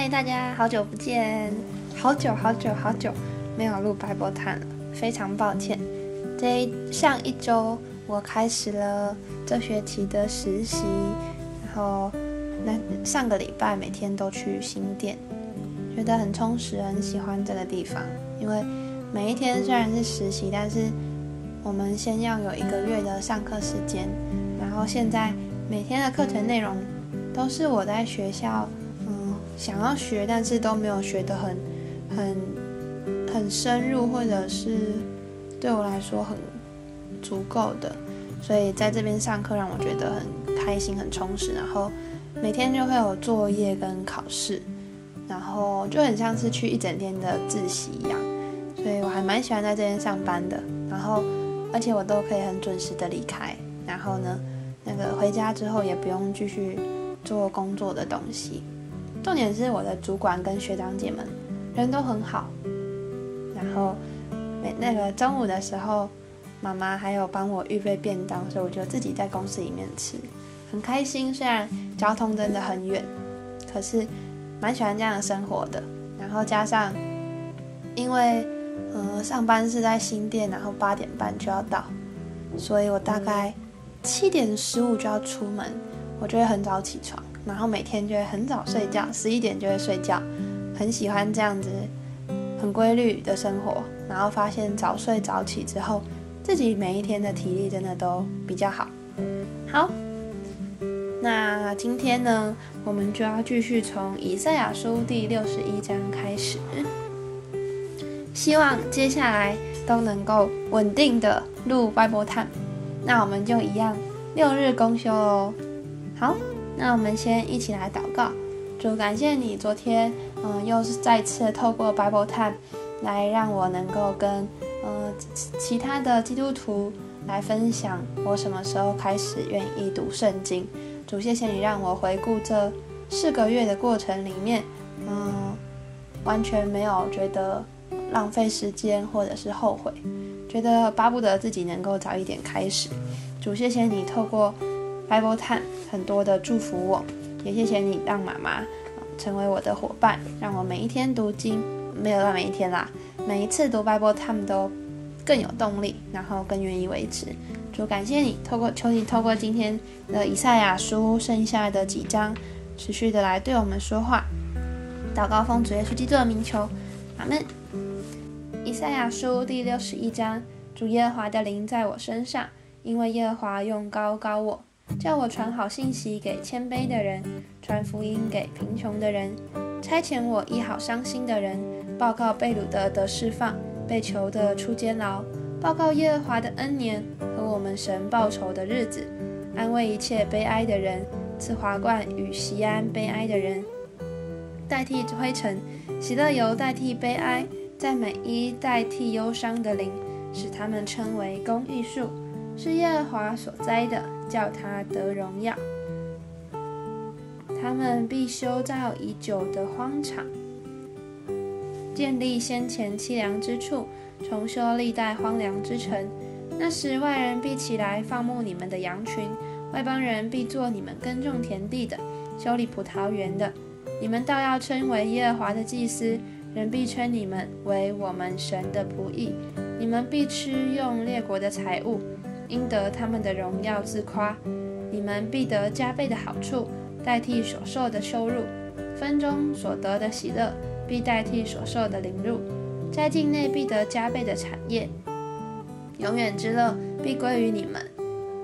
嗨，大家好久不见，好久好久好久没有录白波探了，非常抱歉。这上一周我开始了这学期的实习，然后那上个礼拜每天都去新店，觉得很充实，很喜欢这个地方。因为每一天虽然是实习，但是我们先要有一个月的上课时间，然后现在每天的课程内容都是我在学校。想要学，但是都没有学得很、很、很深入，或者是对我来说很足够的，所以在这边上课让我觉得很开心、很充实。然后每天就会有作业跟考试，然后就很像是去一整天的自习一样，所以我还蛮喜欢在这边上班的。然后而且我都可以很准时的离开，然后呢，那个回家之后也不用继续做工作的东西。重点是我的主管跟学长姐们人都很好，然后每那个中午的时候，妈妈还有帮我预备便当，所以我就自己在公司里面吃，很开心。虽然交通真的很远，可是蛮喜欢这样的生活的。然后加上，因为呃上班是在新店，然后八点半就要到，所以我大概七点十五就要出门，我就会很早起床。然后每天就会很早睡觉，十一点就会睡觉，很喜欢这样子很规律的生活。然后发现早睡早起之后，自己每一天的体力真的都比较好。好，那今天呢，我们就要继续从以赛亚书第六十一章开始，希望接下来都能够稳定的录 Bible Time。那我们就一样六日公休哦。好。那我们先一起来祷告，主感谢你昨天，嗯，又是再次透过 Bible Time 来让我能够跟，呃，其他的基督徒来分享我什么时候开始愿意读圣经。主，谢谢你让我回顾这四个月的过程里面，嗯，完全没有觉得浪费时间或者是后悔，觉得巴不得自己能够早一点开始。主，谢谢你透过。Bible Time 很多的祝福我，也谢谢你让妈妈成为我的伙伴，让我每一天读经，没有到每一天啦，每一次读 Bible Time 都更有动力，然后更愿意维持。主感谢你，透过求你透过今天的以赛亚书剩下的几章，持续的来对我们说话。祷告奉主耶稣基督的名求，阿门。以赛亚书第六十一章，主耶和华的灵在我身上，因为耶和华用高高我。叫我传好信息给谦卑的人，传福音给贫穷的人，差遣我医好伤心的人，报告被掳的得释放，被囚的出监牢，报告耶和华的恩年和我们神报仇的日子，安慰一切悲哀的人，赐华冠与西安悲哀的人，代替灰尘，喜乐油代替悲哀，赞美衣代替忧伤的灵，使他们称为公义树，是耶和华所栽的。叫他得荣耀，他们必修造已久的荒场，建立先前凄凉之处，重修历代荒凉之城。那时外人必起来放牧你们的羊群，外邦人必做你们耕种田地的、修理葡萄园的。你们倒要称为耶和华的祭司，人必称你们为我们神的仆役。你们必吃用列国的财物。应得他们的荣耀自夸，你们必得加倍的好处，代替所受的羞辱；分中所得的喜乐，必代替所受的凌辱；在境内必得加倍的产业，永远之乐必归于你们。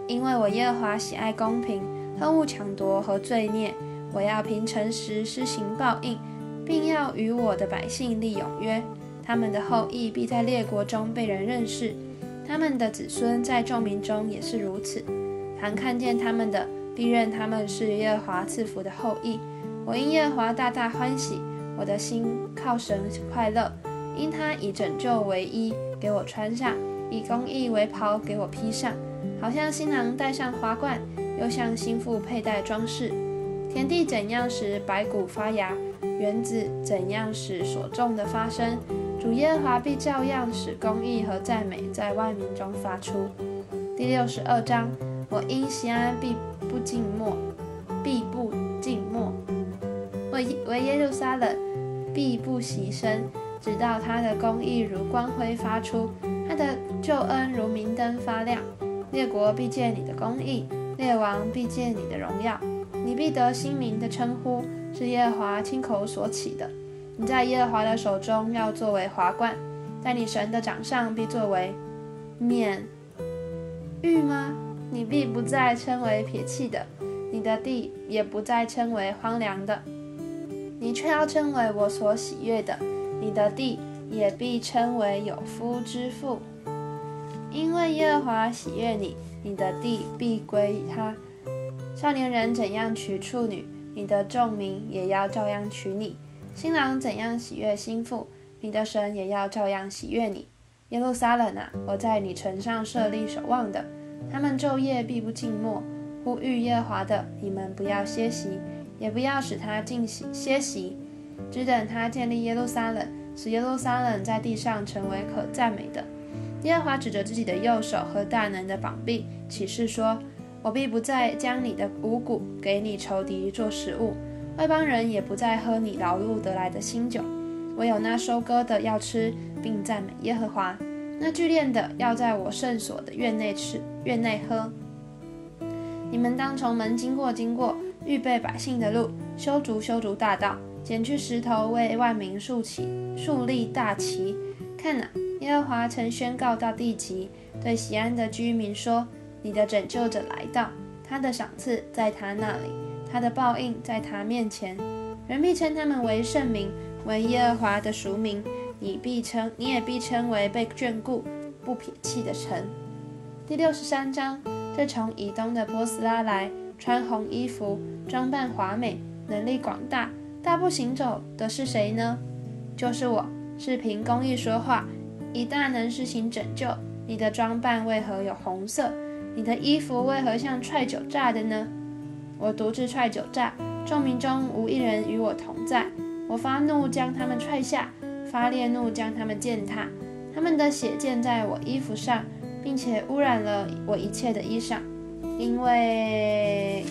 因为我耶和华喜爱公平，恨恶抢夺和罪孽。我要凭诚实施行报应，并要与我的百姓立永约。他们的后裔必在列国中被人认识。他们的子孙在众民中也是如此。凡看见他们的，必认他们是耶和华赐福的后裔。我因耶和华大大欢喜，我的心靠神快乐。因他以拯救为衣，给我穿上；以公义为袍，给我披上。好像新郎戴上花冠，又像新妇佩戴装饰。田地怎样使白骨发芽，园子怎样使所种的发生。主耶和华必照样使公义和赞美在万民中发出。第六十二章，我因西安必不静默，必不静默。为为耶路撒冷必不息声，直到他的公义如光辉发出，他的救恩如明灯发亮。列国必见你的公义，列王必见你的荣耀。你必得新名的称呼，是耶和华亲口所起的。你在耶和华的手中要作为华冠，在你神的掌上必作为冕玉吗？你必不再称为撇弃的，你的地也不再称为荒凉的，你却要称为我所喜悦的。你的地也必称为有夫之妇，因为耶和华喜悦你，你的地必归他。少年人怎样娶处女，你的众民也要照样娶你；新郎怎样喜悦心腹，你的神也要照样喜悦你。耶路撒冷啊，我在你城上设立守望的，他们昼夜必不静默，呼吁耶和华的，你们不要歇息，也不要使他静息歇息，只等他建立耶路撒冷，使耶路撒冷在地上成为可赞美的。耶和华指着自己的右手和大能的膀臂，起誓说。我必不再将你的五谷给你仇敌做食物，外邦人也不再喝你劳碌得来的新酒。唯有那收割的要吃，并赞美耶和华；那聚炼的要在我圣所的院内吃，院内喝。你们当从门经过，经过，预备百姓的路，修筑修筑大道，捡去石头，为万民竖起竖立大旗。看哪，耶和华曾宣告到地极，对西安的居民说。你的拯救者来到，他的赏赐在他那里，他的报应在他面前。人必称他们为圣名，为耶和华的属名。你必称，你也必称为被眷顾、不撇弃的城。第六十三章，这从以东的波斯拉来，穿红衣服，装扮华美，能力广大，大步行走的是谁呢？就是我，是凭公义说话，以大能施行拯救。你的装扮为何有红色？你的衣服为何像踹酒炸的呢？我独自踹酒炸，众民中无一人与我同在。我发怒将他们踹下，发烈怒将他们践踏。他们的血溅在我衣服上，并且污染了我一切的衣裳。因为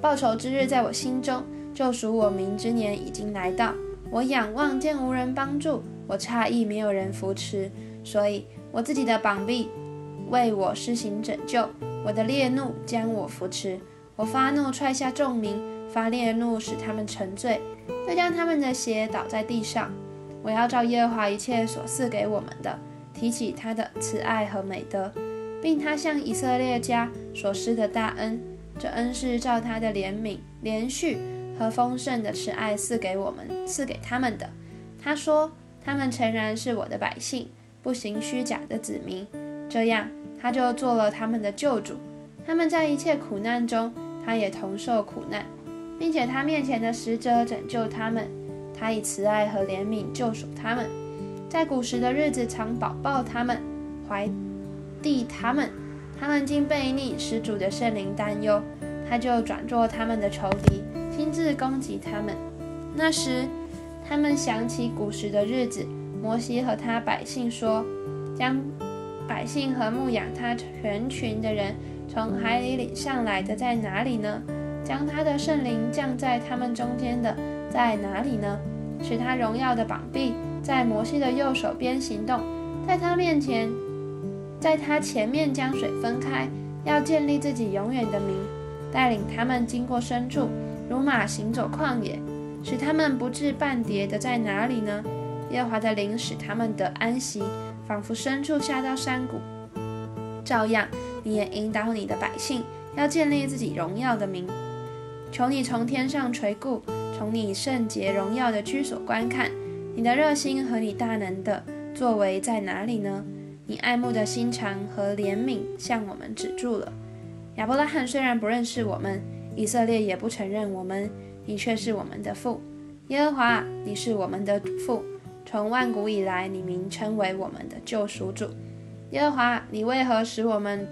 报仇之日在我心中，救赎我民之年已经来到。我仰望见无人帮助，我诧异没有人扶持，所以我自己的膀臂。为我施行拯救，我的烈怒将我扶持，我发怒踹下众民，发烈怒使他们沉醉，又将他们的血倒在地上。我要照耶和华一切所赐给我们的，提起他的慈爱和美德，并他向以色列家所施的大恩。这恩是照他的怜悯、连续和丰盛的慈爱赐给我们、赐给他们的。他说：“他们诚然是我的百姓，不行虚假的子民。”这样，他就做了他们的救主。他们在一切苦难中，他也同受苦难，并且他面前的使者拯救他们。他以慈爱和怜悯救赎他们，在古时的日子常保抱他们，怀地他们。他们经悖逆，使主的圣灵担忧，他就转作他们的仇敌，亲自攻击他们。那时，他们想起古时的日子，摩西和他百姓说：“将。”百姓和牧养他全群的人，从海里领上来的在哪里呢？将他的圣灵降在他们中间的在哪里呢？使他荣耀的膀臂在摩西的右手边行动，在他面前，在他前面将水分开，要建立自己永远的名，带领他们经过深处，如马行走旷野，使他们不至半跌的在哪里呢？耶和华的灵使他们得安息。仿佛深处下到山谷，照样你也引导你的百姓，要建立自己荣耀的名。求你从天上垂顾，从你圣洁荣耀的居所观看。你的热心和你大能的作为在哪里呢？你爱慕的心肠和怜悯向我们止住了。亚伯拉罕虽然不认识我们，以色列也不承认我们，你却是我们的父。耶和华，你是我们的父。从万古以来，你名称为我们的救赎主，耶和华，你为何使我们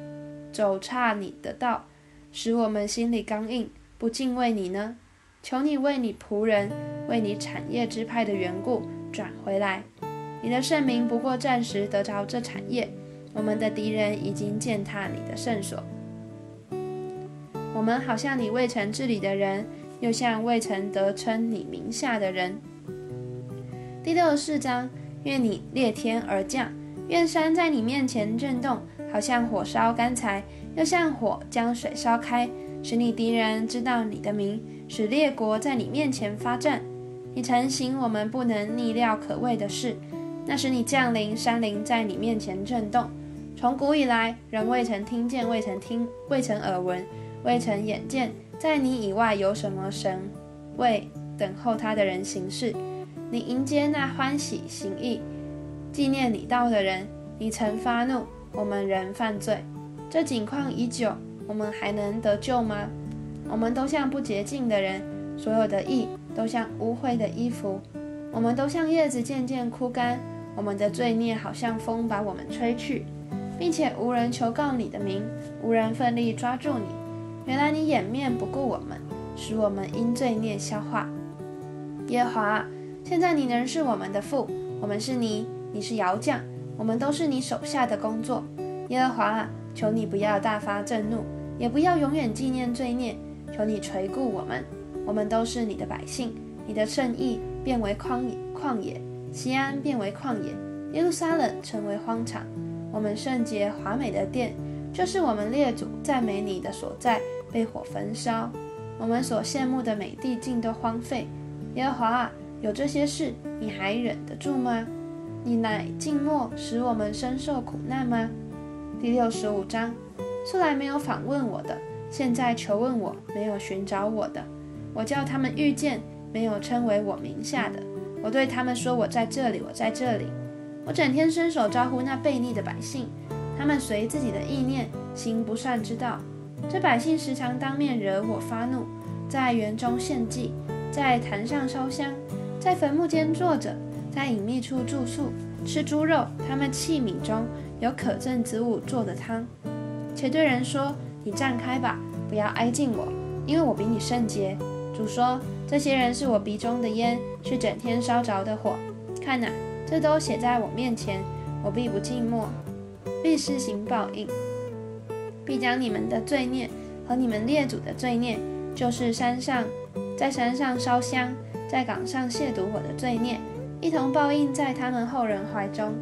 走差你的道，使我们心里刚硬，不敬畏你呢？求你为你仆人，为你产业之派的缘故转回来。你的圣名不过暂时得着这产业，我们的敌人已经践踏你的圣所。我们好像你未曾治理的人，又像未曾得称你名下的人。第六十四章，愿你裂天而降，愿山在你面前震动，好像火烧干柴，又像火将水烧开，使你敌人知道你的名，使列国在你面前发战。你曾行我们不能逆料可畏的事，那时你降临，山林在你面前震动。从古以来，人未曾听见，未曾听，未曾耳闻，未曾眼见，在你以外有什么神为等候他的人行事？你迎接那欢喜行义、纪念你道的人，你曾发怒，我们仍犯罪。这景况已久，我们还能得救吗？我们都像不洁净的人，所有的义都像污秽的衣服，我们都像叶子渐渐枯干，我们的罪孽好像风把我们吹去。并且无人求告你的名，无人奋力抓住你。原来你掩面不顾我们，使我们因罪孽消化。耶华，现在你仍是我们的父，我们是你，你是窑匠，我们都是你手下的工作。耶和华啊，求你不要大发震怒，也不要永远纪念罪孽。求你垂顾我们，我们都是你的百姓。你的圣意变为旷野，旷野；西安变为旷野，耶路撒冷成为荒场。我们圣洁华美的殿，就是我们列祖赞美你的所在，被火焚烧。我们所羡慕的美地尽都荒废。耶和华啊，有这些事，你还忍得住吗？你乃静默，使我们深受苦难吗？第六十五章，素来没有访问我的，现在求问我，没有寻找我的，我叫他们遇见，没有称为我名下的。我对他们说：我在这里，我在这里。我整天伸手招呼那悖逆的百姓，他们随自己的意念行不善之道。这百姓时常当面惹我发怒，在园中献祭，在坛上烧香，在坟墓间坐着，在隐秘处住宿，吃猪肉。他们器皿中有可憎之物做的汤，且对人说：“你站开吧，不要挨近我，因为我比你圣洁。”主说：“这些人是我鼻中的烟，是整天烧着的火。看哪！”这都写在我面前，我必不寂寞，必施行报应，必将你们的罪孽和你们列祖的罪孽，就是山上在山上烧香，在岗上亵渎我的罪孽，一同报应在他们后人怀中。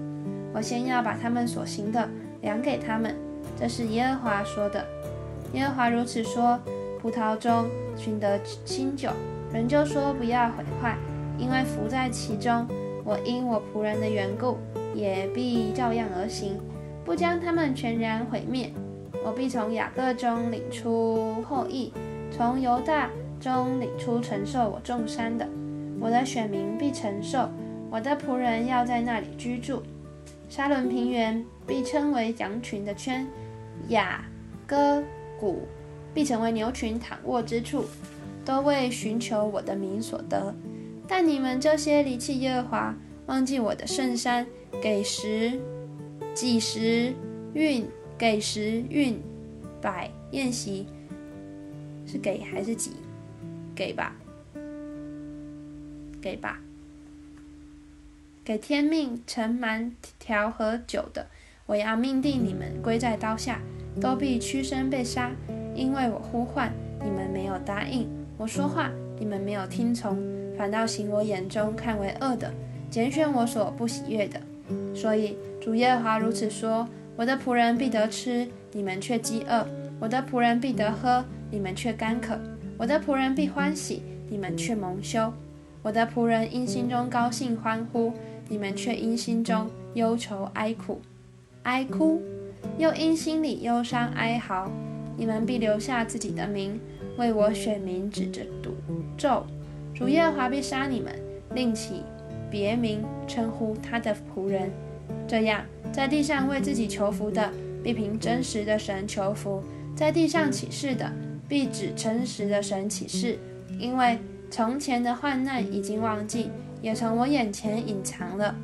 我先要把他们所行的量给他们，这是耶和华说的。耶和华如此说：葡萄中寻得新酒，人就说不要毁坏，因为伏在其中。我因我仆人的缘故，也必照样而行，不将他们全然毁灭。我必从雅各中领出后裔，从犹大中领出承受我重山的。我的选民必承受，我的仆人要在那里居住。沙伦平原必称为羊群的圈，雅戈谷必成为牛群躺卧之处，都为寻求我的名所得。但你们这些离弃耶和华、忘记我的圣山、给时、几时运、给时运百宴席，是给还是几？给吧，给吧，给天命盛满调和酒的，我要命定你们归在刀下，都必屈身被杀，因为我呼唤你们没有答应，我说话你们没有听从。反倒行我眼中看为恶的，拣选我所不喜悦的。所以主耶和华如此说：我的仆人必得吃，你们却饥饿；我的仆人必得喝，你们却干渴；我的仆人必欢喜，你们却蒙羞；我的仆人因心中高兴欢呼，你们却因心中忧愁哀苦，哀哭，又因心里忧伤哀嚎。你们必留下自己的名，为我选民指着赌咒。主耶和华必杀你们，另起别名称呼他的仆人。这样，在地上为自己求福的，必凭真实的神求福；在地上起誓的，必指诚实的神起誓。因为从前的患难已经忘记，也从我眼前隐藏了。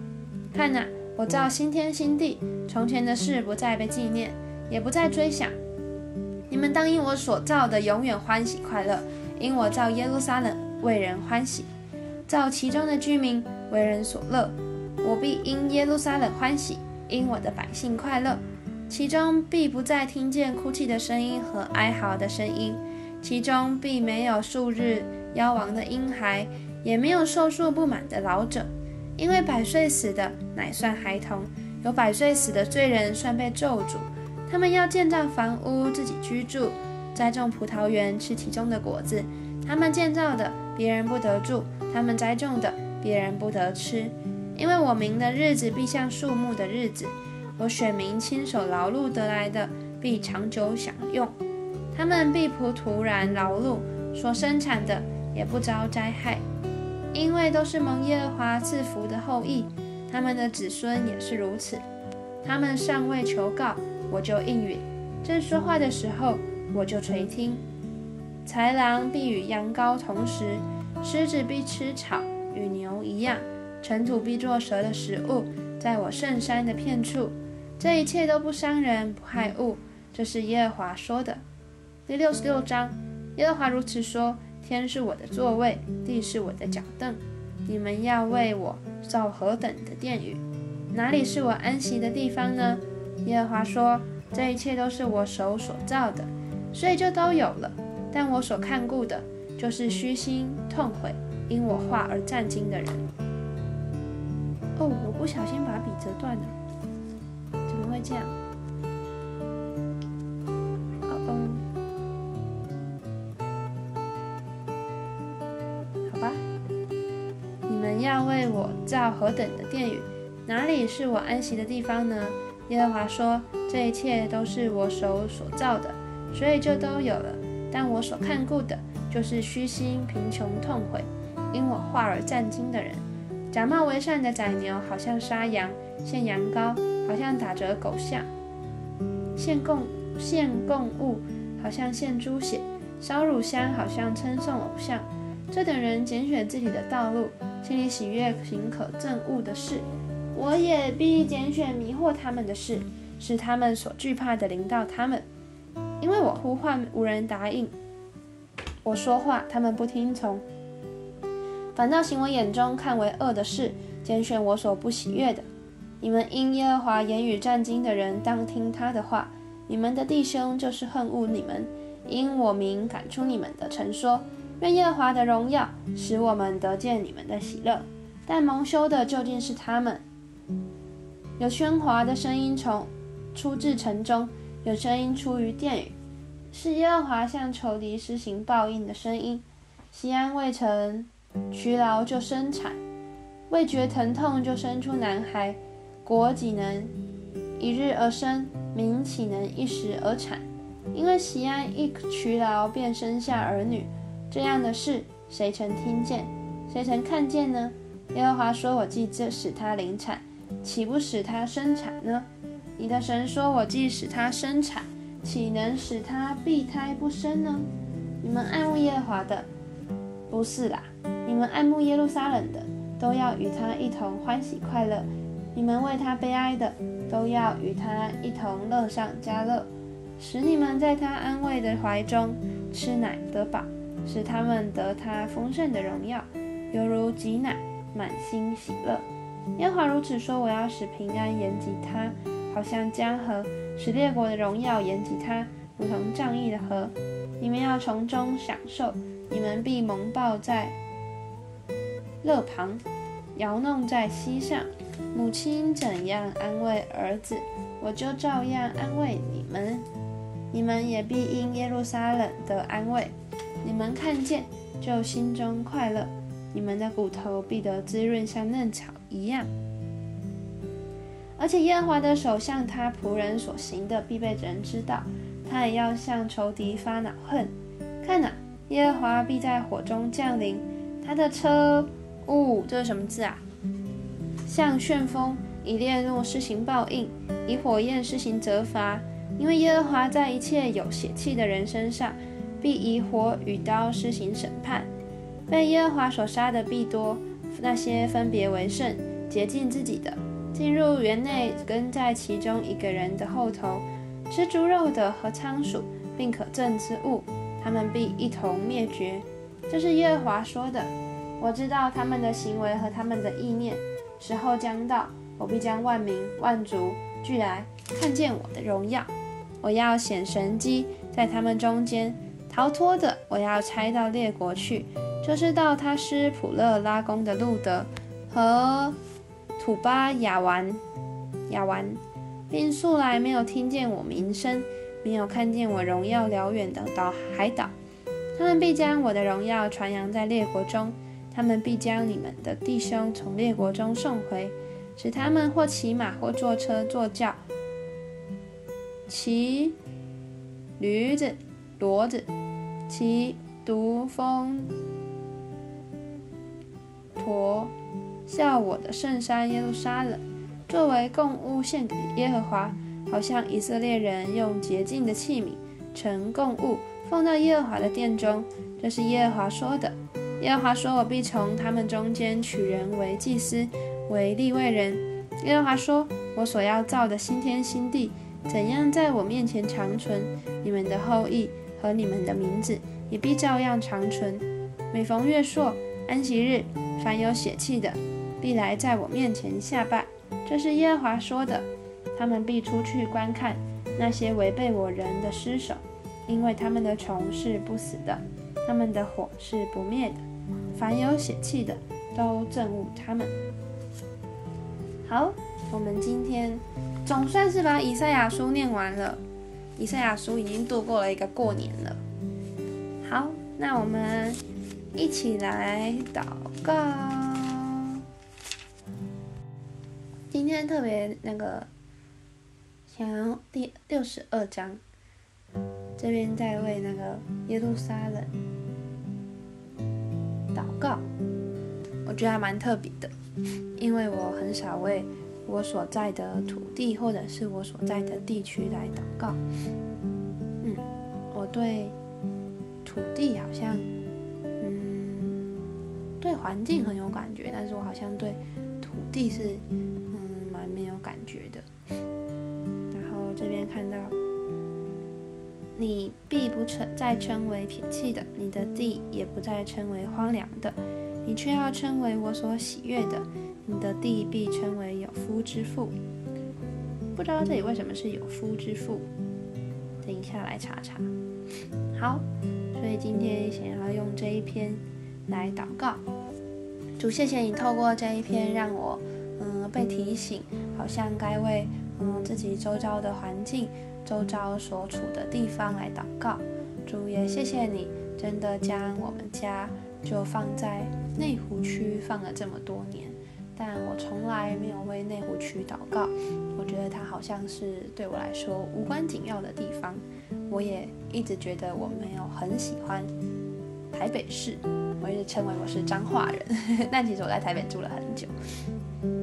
看哪，我造新天新地，从前的事不再被纪念，也不再追想。你们当因我所造的永远欢喜快乐，因我造耶路撒冷。为人欢喜，造其中的居民为人所乐。我必因耶路撒冷欢喜，因我的百姓快乐。其中必不再听见哭泣的声音和哀嚎的声音，其中必没有数日妖王的婴孩，也没有寿数不满的老者，因为百岁死的乃算孩童，有百岁死的罪人算被咒诅。他们要建造房屋自己居住，栽种葡萄园吃其中的果子。他们建造的别人不得住，他们栽种的别人不得吃。因为我民的日子必像树木的日子，我选民亲手劳碌得来的必长久享用。他们必不徒然劳碌，所生产的也不遭灾害，因为都是蒙耶和华赐福的后裔。他们的子孙也是如此。他们尚未求告。我就应允，正说话的时候，我就垂听。豺狼必与羊羔同食，狮子必吃草，与牛一样。尘土必作蛇的食物，在我圣山的片处。这一切都不伤人，不害物。这是耶和华说的。第六十六章，耶和华如此说：天是我的座位，地是我的脚凳。你们要为我造何等的殿宇？哪里是我安息的地方呢？耶和华说：“这一切都是我手所造的，所以就都有了。但我所看顾的，就是虚心痛悔，因我话而战惊的人。”哦，我不小心把笔折断了，怎么会这样？造何等的殿宇？哪里是我安息的地方呢？耶和华说：“这一切都是我手所造的，所以就都有了。但我所看顾的，就是虚心、贫穷、痛悔，因我话而战惊的人。假冒为善的宰牛，好像杀羊；献羊羔，好像打折狗像；献供献供物，好像献猪血；烧乳香，好像称颂偶像。这等人拣选自己的道路，心里喜悦行可憎恶的事。”我也必拣选迷惑他们的事，使他们所惧怕的临到他们。因为我呼唤无人答应，我说话他们不听从，反倒行我眼中看为恶的事，拣选我所不喜悦的。你们因耶和华言语战惊的人，当听他的话。你们的弟兄就是恨恶你们，因我名赶出你们的，曾说：愿耶和华的荣耀使我们得见你们的喜乐。但蒙羞的究竟是他们。有喧哗的声音从出自城中，有声音出于殿宇，是耶和华向仇敌施行报应的声音。西安未曾劬劳就生产，未觉疼痛就生出男孩。国岂能一日而生？民岂能一时而产？因为西安一劬劳便生下儿女，这样的事谁曾听见？谁曾看见呢？耶和华说：“我既这使他临产。”岂不使他生产呢？你的神说：“我既使他生产，岂能使他避胎不生呢？”你们爱慕耶和华的，不是啦；你们爱慕耶路撒冷的，都要与他一同欢喜快乐；你们为他悲哀的，都要与他一同乐上加乐，使你们在他安慰的怀中吃奶得饱，使他们得他丰盛的荣耀，犹如挤奶，满心喜乐。耶和华如此说：“我要使平安延及他，好像江河；使列国的荣耀延及他，如同仗义的河。你们要从中享受，你们必蒙抱在勒旁，摇弄在膝上。母亲怎样安慰儿子，我就照样安慰你们。你们也必因耶路撒冷得安慰。你们看见，就心中快乐。你们的骨头必得滋润，像嫩草。”一样，而且耶和华的手向他仆人所行的，必被人知道。他也要向仇敌发恼恨。看哪，耶和华必在火中降临，他的车，呜，这是什么字啊？像旋风，以烈怒施行报应，以火焰施行责罚。因为耶和华在一切有血气的人身上，必以火与刀施行审判。被耶和华所杀的必多。那些分别为圣、洁净自己的，进入园内，跟在其中一个人的后头，吃猪肉的和仓鼠，并可憎之物，他们必一同灭绝。这是耶和华说的。我知道他们的行为和他们的意念。时候将到，我必将万民万族聚来，看见我的荣耀。我要显神机在他们中间，逃脱的，我要拆到列国去。就是到他施普勒拉宫的路德和土巴雅完雅完，并素来没有听见我名声，没有看见我荣耀辽远的岛海岛。他们必将我的荣耀传扬在列国中，他们必将你们的弟兄从列国中送回，使他们或骑马，或坐车，坐轿，骑驴子、骡子，其独风。驼，笑我的圣山耶路撒冷，作为供物献给耶和华，好像以色列人用洁净的器皿盛供物，放到耶和华的殿中。这是耶和华说的。耶和华说：“我必从他们中间取人为祭司，为立位人。”耶和华说：“我所要造的新天新地，怎样在我面前长存，你们的后裔和你们的名字也必照样长存。每逢月朔、安息日。”凡有血气的，必来在我面前下拜。这是耶和华说的。他们必出去观看那些违背我人的尸首，因为他们的虫是不死的，他们的火是不灭的。凡有血气的，都憎恶他们。好，我们今天总算是把以赛亚书念完了。以赛亚书已经度过了一个过年了。好，那我们一起来祷。告。今天特别那个，想要第六十二章，这边在为那个耶路撒冷祷告，我觉得还蛮特别的，因为我很少为我所在的土地或者是我所在的地区来祷告。嗯，我对土地好像。嗯对环境很有感觉，但是我好像对土地是嗯蛮没有感觉的。然后这边看到，你必不称再称为撇弃的，你的地也不再称为荒凉的，你却要称为我所喜悦的，你的地必称为有夫之妇。不知道这里为什么是有夫之妇？等一下来查查。好，所以今天想要用这一篇来祷告。主，谢谢你透过这一篇让我，嗯，被提醒，好像该为，嗯，自己周遭的环境、周遭所处的地方来祷告。主也谢谢你，真的将我们家就放在内湖区放了这么多年，但我从来没有为内湖区祷告。我觉得它好像是对我来说无关紧要的地方。我也一直觉得我没有很喜欢台北市。我一直称为我是彰化人，但其实我在台北住了很久。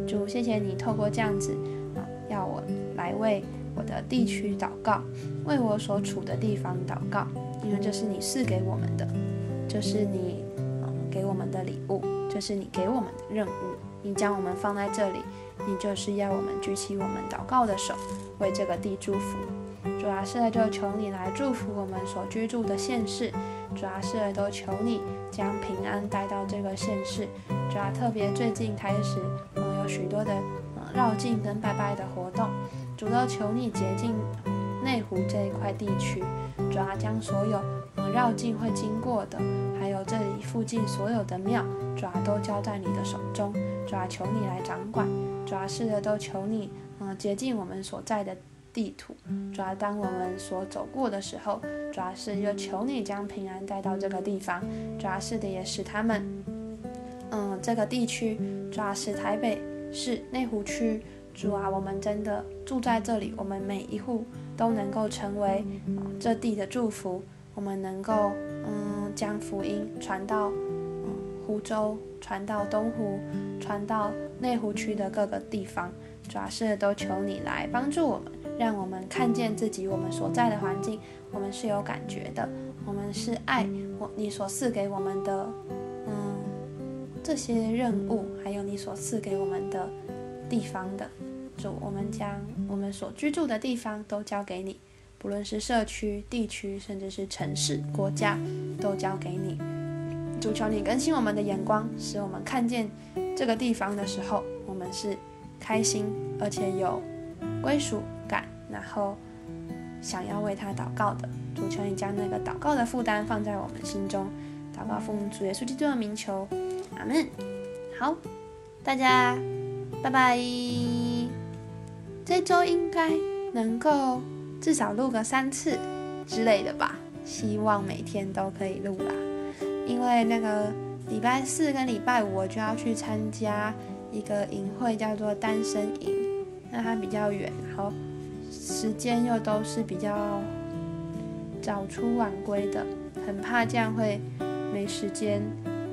主，谢谢你透过这样子啊，要我来为我的地区祷告，为我所处的地方祷告，因为这是你赐给我们的，这是你嗯给我们的礼物，这是你给我们的任务。你将我们放在这里，你就是要我们举起我们祷告的手，为这个地祝福。主啊，是的，就求你来祝福我们所居住的县市。主啊，是的，都求你将平安带到这个县市。主啊，特别最近开始，嗯，有许多的嗯绕境跟拜拜的活动。主都求你洁净内湖这一块地区。主啊，将所有嗯绕境会经过的，还有这里附近所有的庙，主啊，都交在你的手中。主啊，求你来掌管。主啊，是的，都求你嗯接近我们所在的。地图，主要当我们所走过的时候，主要是又求你将平安带到这个地方，主要是的也使他们，嗯，这个地区，主要是台北市内湖区，主啊，我们真的住在这里，我们每一户都能够成为这地的祝福，我们能够嗯将福音传到湖州，传到东湖，传到内湖区的各个地方，主要是都求你来帮助我们。让我们看见自己，我们所在的环境，我们是有感觉的，我们是爱我你所赐给我们的，嗯，这些任务，还有你所赐给我们的地方的主，我们将我们所居住的地方都交给你，不论是社区、地区，甚至是城市、国家，都交给你。主求你更新我们的眼光，使我们看见这个地方的时候，我们是开心而且有归属感。然后想要为他祷告的主，求你将那个祷告的负担放在我们心中，祷告奉主耶稣基督的名求，阿门。好，大家拜拜。这周应该能够至少录个三次之类的吧，希望每天都可以录啦。因为那个礼拜四跟礼拜五我就要去参加一个营会，叫做单身营，那它比较远，然后时间又都是比较早出晚归的，很怕这样会没时间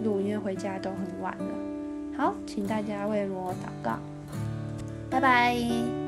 录，因为回家都很晚了。好，请大家为我祷告，拜拜。